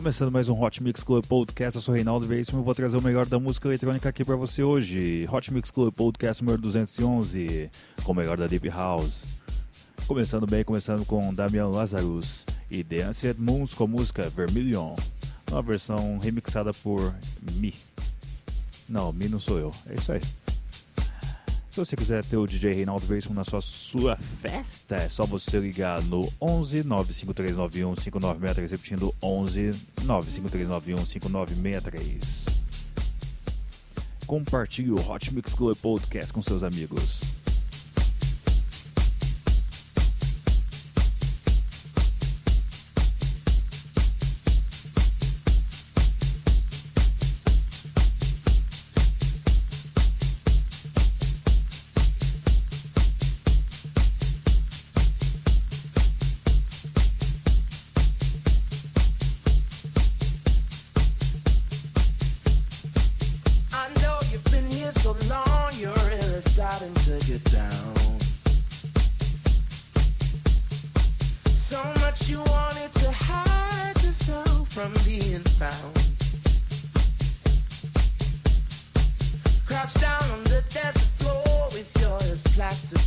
Começando mais um Hot Mix Club Podcast, eu sou Reinaldo Veríssimo e vou trazer o melhor da música eletrônica aqui para você hoje. Hot Mix Club Podcast número 211, com o melhor da Deep House. Começando bem, começando com Damian Lazarus e The Ancient Moons com a música Vermilion, uma versão remixada por Mi. Não, Mi não sou eu, é isso aí. Se você quiser ter o DJ Reinaldo Veríssimo na sua, sua festa, é só você ligar no 11 95391 5963, repetindo 11 95391 5963. Compartilhe o Hot Mix Club Podcast com seus amigos.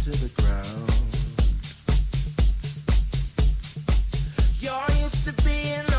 You're used to being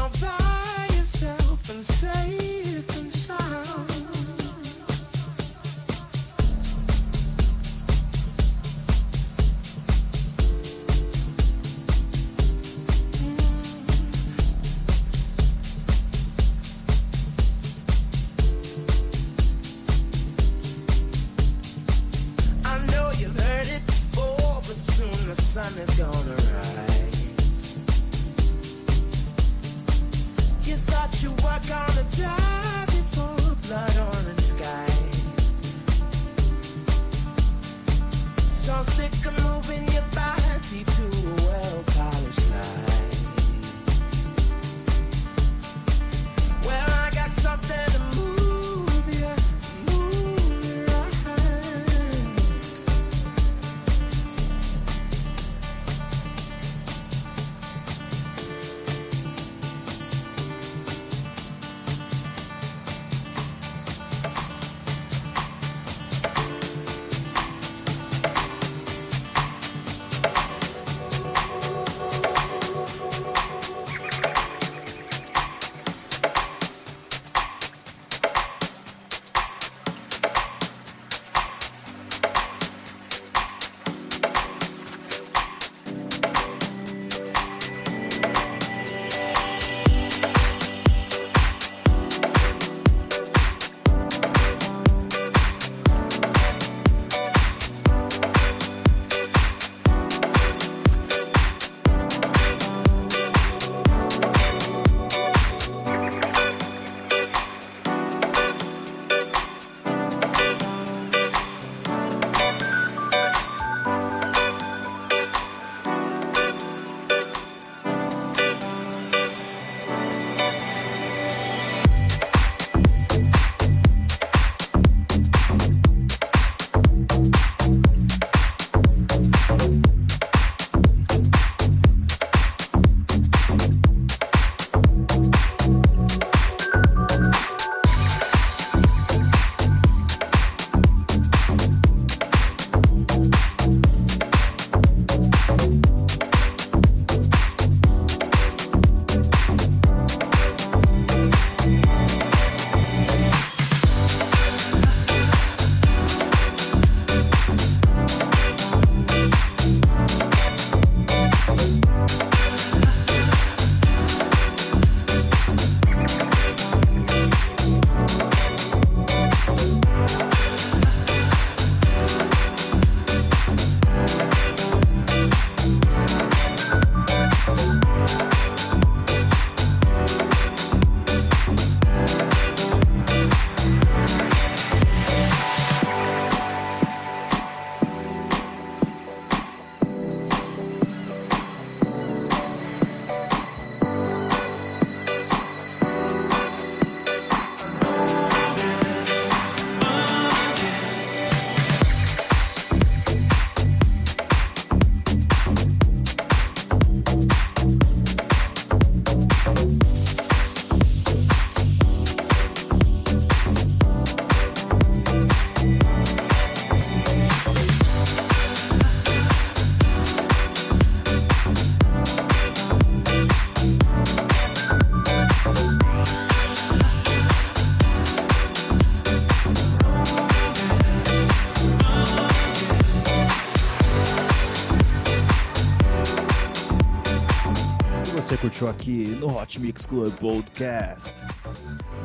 aqui no Hot Mix Club Podcast.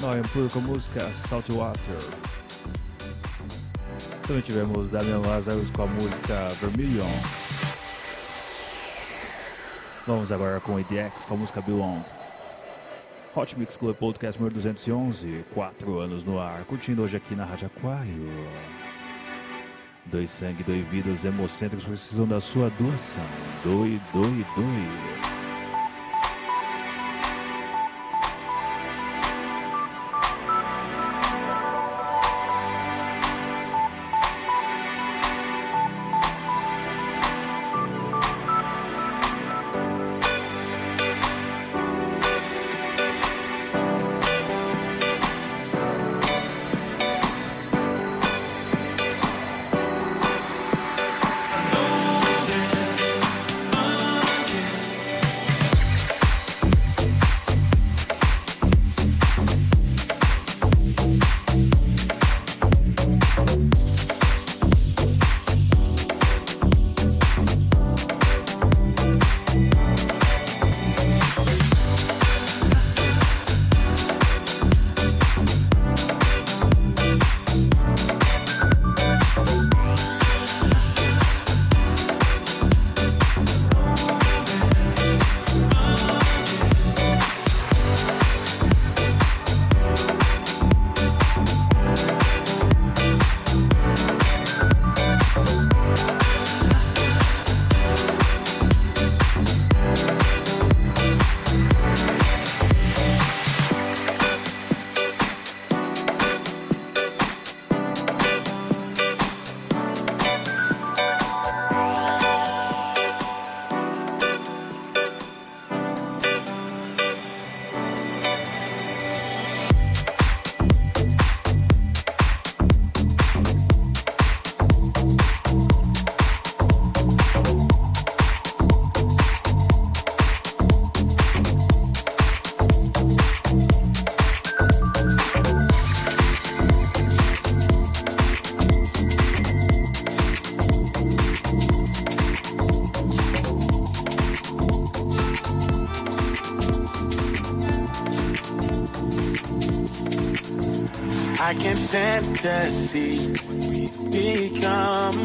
Nós por com música Saltwater. Também tivemos Damian Lazarus com a música Vermilion. Vamos agora com EDX com a música Belong. Hot Mix Club Podcast número 211, 4 anos no ar, curtindo hoje aqui na Rádio Aquário. Dois sangue, dois vidas hemocêntricos precisam da sua doação. Doe, doe, doe. What we become.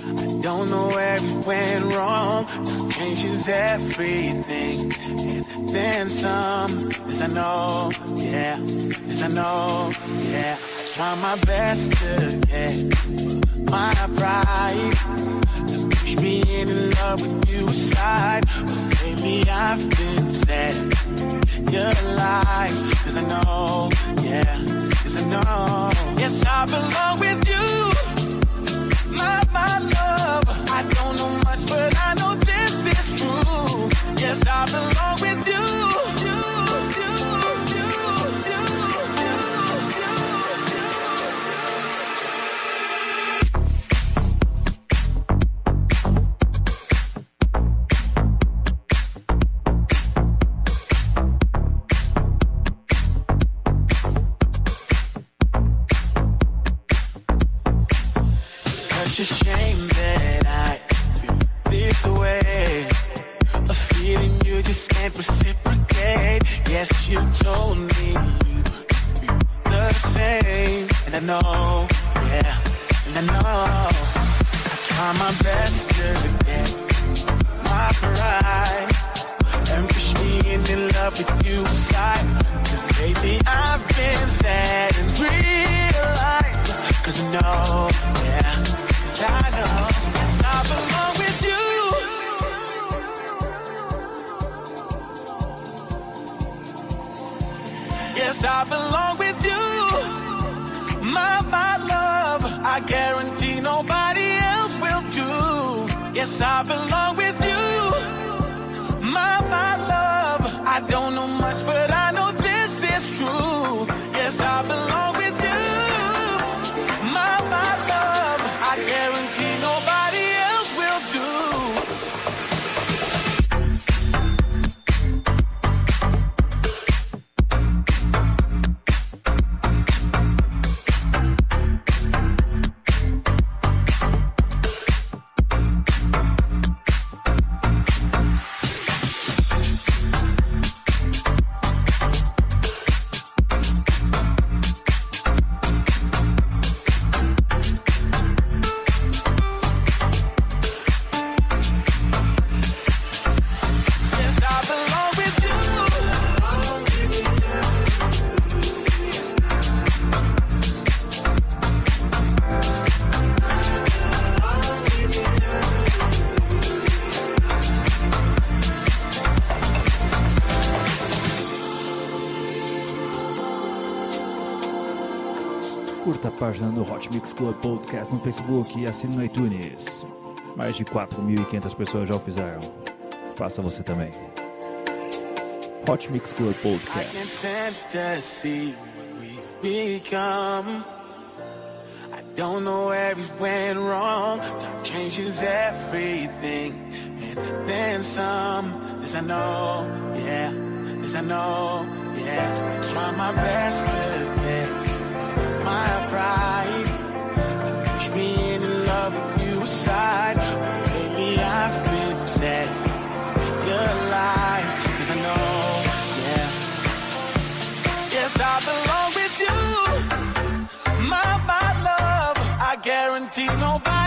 I don't know where we went wrong. Changes everything and then some. As I know, yeah, as I know, yeah. I try my best to get my pride. to Push me in love with you aside. But lately I've been. You're alive, cause I know, yeah, cause I know. Yes, I belong with you, my, my love. I don't know much, but I know this is true. Yes, I belong with página do Hot Mix Club Podcast no Facebook e assine no iTunes. Mais de 4.500 pessoas já o fizeram. Faça você também. Hot Mix Club Podcast. don't know where we went wrong. Time changes everything. And then some. This I know, yeah. This I know, yeah. I try my best to you aside. I've been sad. Your life, cause I know, yeah. Yes, I belong with you. My, my love, I guarantee nobody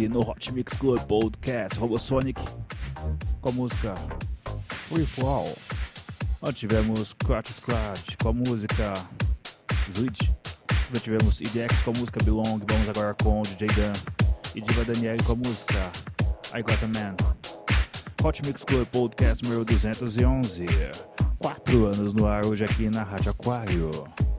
aqui no Hot Mix Club Podcast Robosonic com a música Fall. Nós tivemos Scratch Scratch com a música Switch. Já tivemos EDX com a música Belong. Vamos agora com DJ Dan e Diva Daniele com a música I Got a Man. Hot Mix Club Podcast número 211. Quatro anos no ar hoje aqui na Rádio Aquário.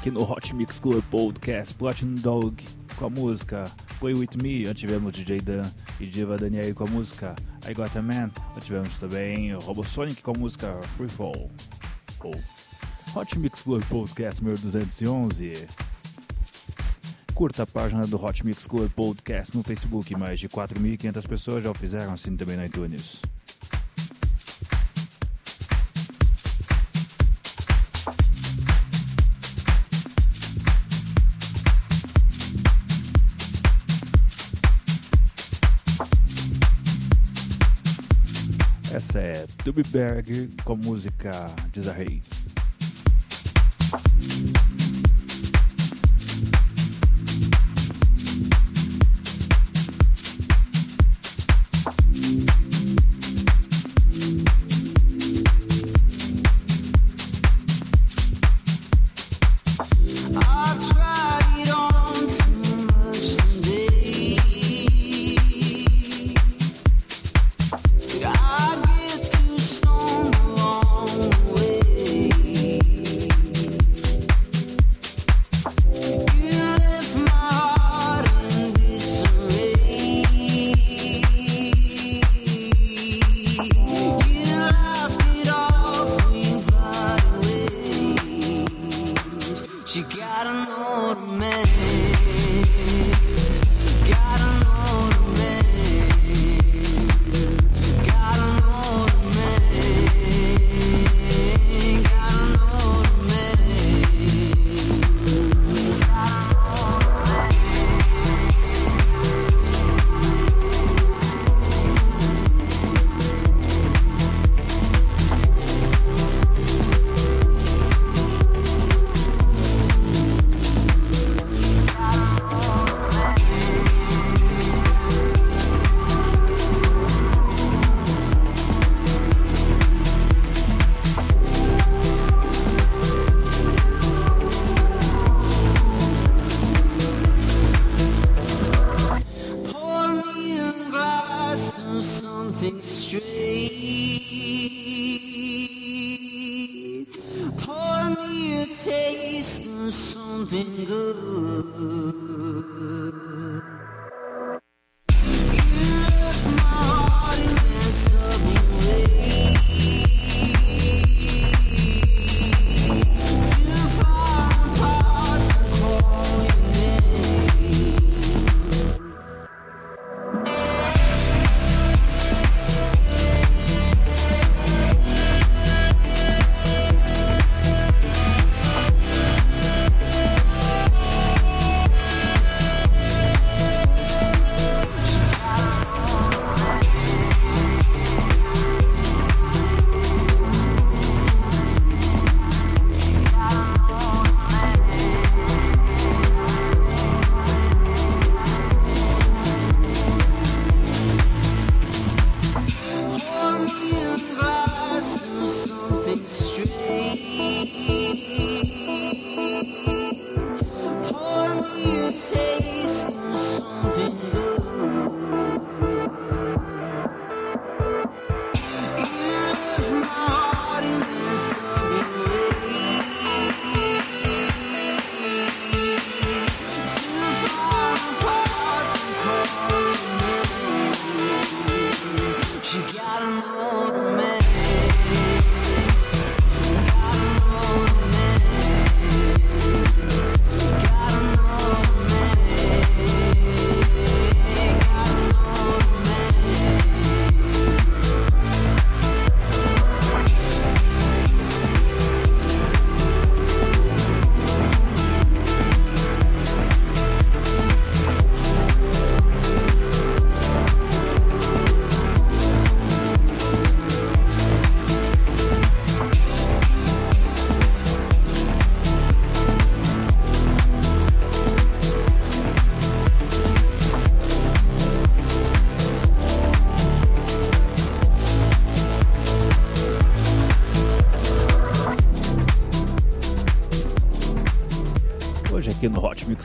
Aqui no Hot Mix Club Podcast Platinum Dog com a música Play With Me, onde tivemos DJ Dan e Diva Daniel com a música I Got A Man, onde tivemos também Robosonic com a música Free Fall. Ou Hot Mix Club Podcast número 211. Curta a página do Hot Mix Club Podcast no Facebook, mais de 4.500 pessoas já o fizeram, assim também no iTunes. Essa é Dubberg com a música Desarrei.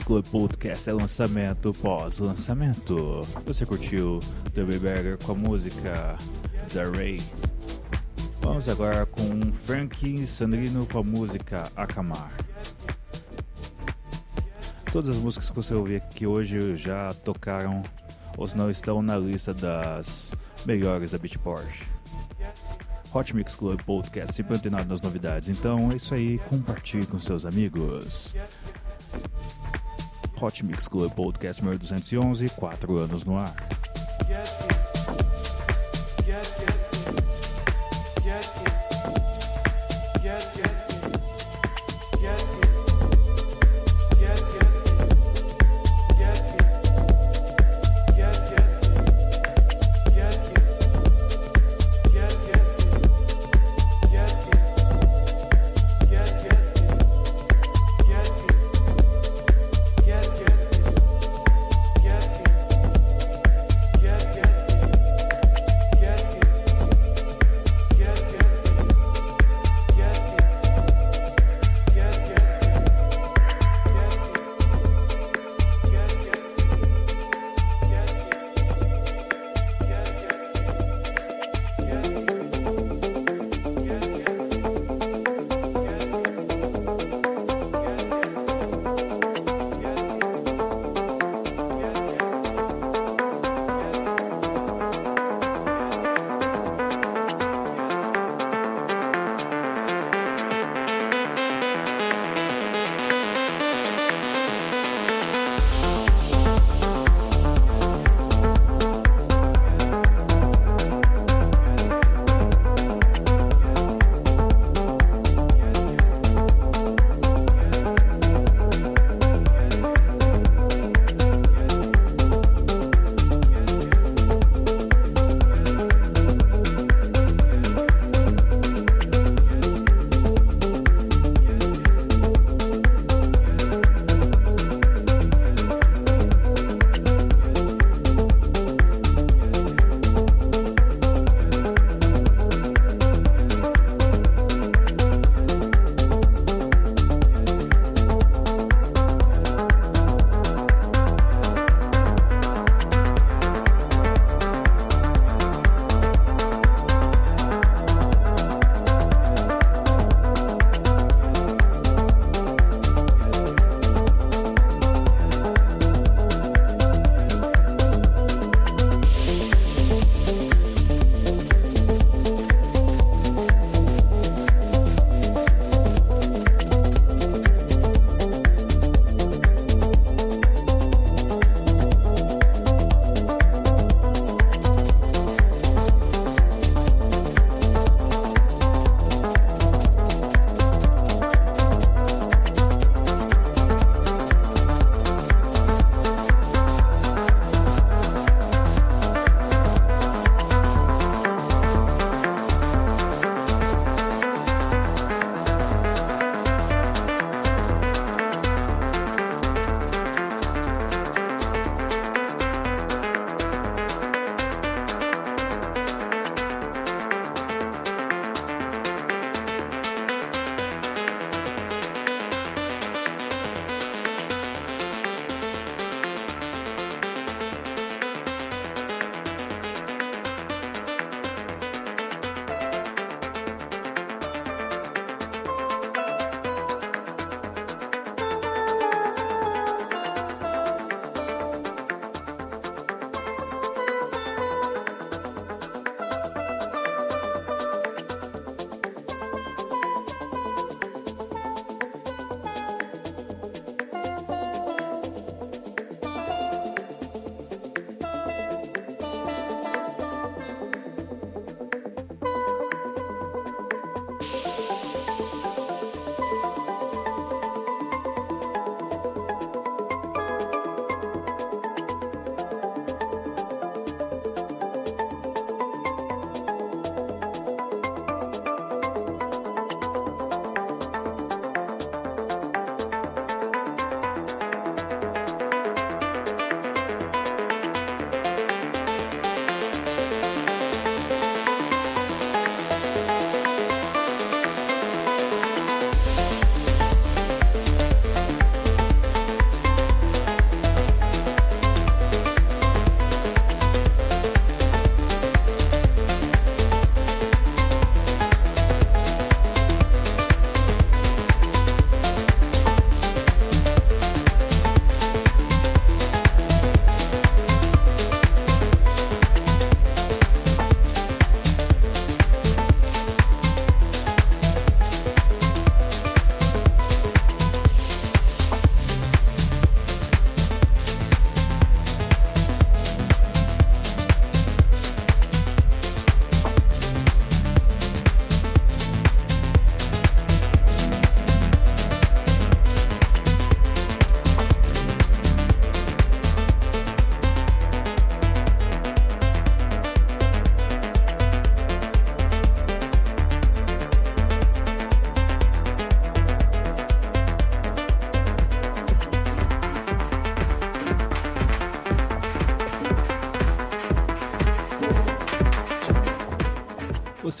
Club Podcast é lançamento pós-lançamento. Você curtiu The Bagger com a música Zaray? Vamos agora com Frank Sandrino com a música Acamar. Todas as músicas que você ouvir aqui hoje já tocaram ou se não estão na lista das melhores da Beatport. Hot Mix Club Podcast, sempre antenado nas novidades. Então é isso aí, compartilhe com seus amigos. Hot Mix Club Podcast número 211, 4 anos no ar.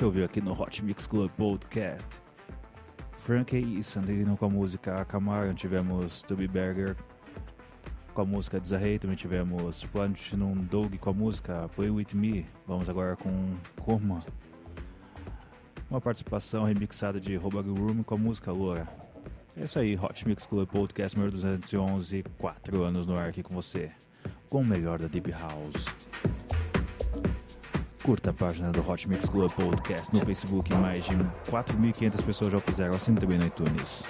Ouviu aqui no Hot Mix Club Podcast. Frankie e Sandrino com a música Camaro. Tivemos Tubby Berger com a música Desarrei. Também tivemos Platinum Dog com a música Play With Me. Vamos agora com Coma. Uma participação remixada de Robag Room com a música Loura. É isso aí, Hot Mix Club Podcast número 211. Quatro anos no ar aqui com você. Com o melhor da Deep House. Curta a página do Hot Mix Club Podcast no Facebook. Mais de 4.500 pessoas já o fizeram. Assine também no iTunes.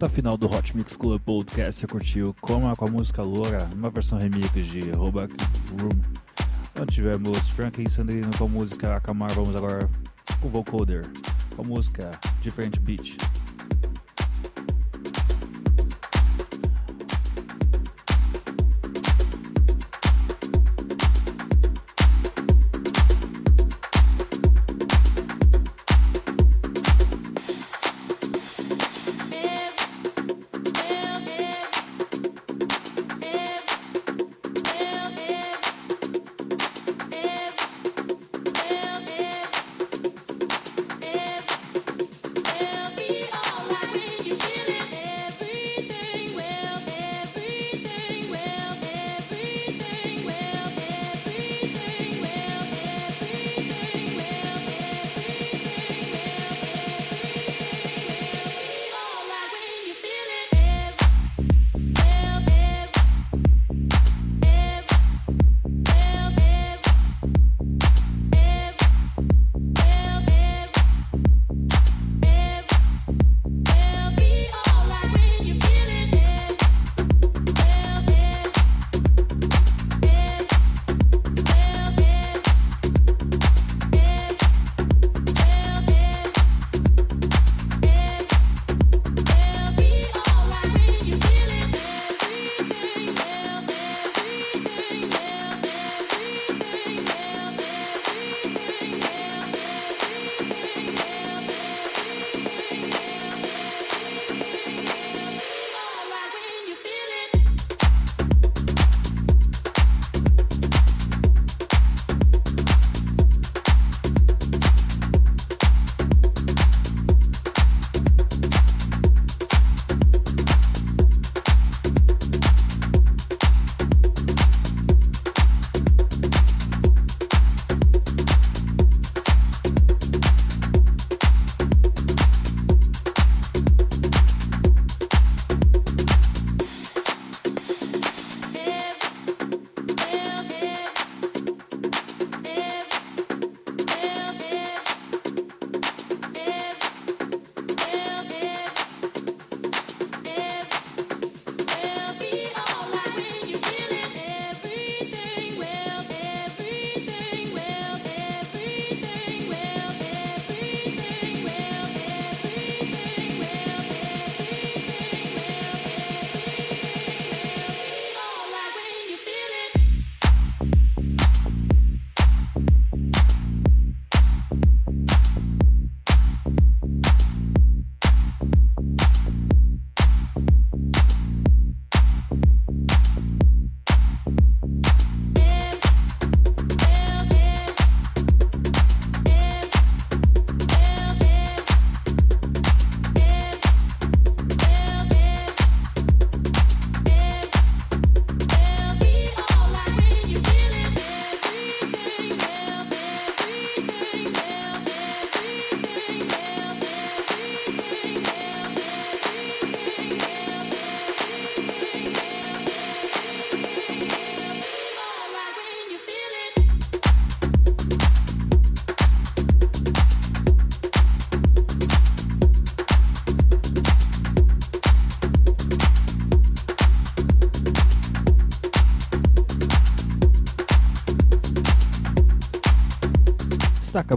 Reta final do Hot Mix Club Podcast, você curtiu Coma com a música Loura, uma versão remix de Roback Room. Onde tivemos Frank e Sandrino com a música Acamar, vamos agora com o Vocoder, com a música Different Beat.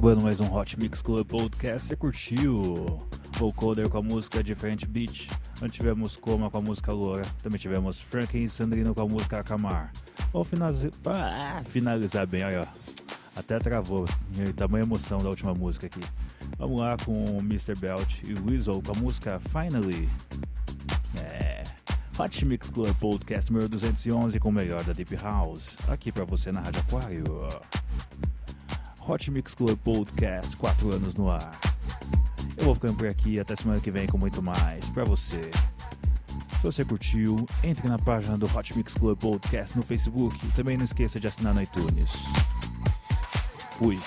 Acabando mais um Hot Mix Club Podcast. Você curtiu o Coder com a música Different Beach? Onde tivemos Coma com a música Loura. Também tivemos Frank e Sandrino com a música Acamar. Vamos finalizar, ah, finalizar bem, olha. Até travou. Tamanha emoção da última música aqui. Vamos lá com o Mr. Belt e Weasel com a música Finally. É. Hot Mix Club Podcast número 211 com o melhor da Deep House. Aqui pra você na Rádio Aquário. Hot Mix Club Podcast, 4 anos no ar. Eu vou ficando por aqui até semana que vem com muito mais pra você. Se você curtiu, entre na página do Hot Mix Club Podcast no Facebook também não esqueça de assinar no iTunes. Fui.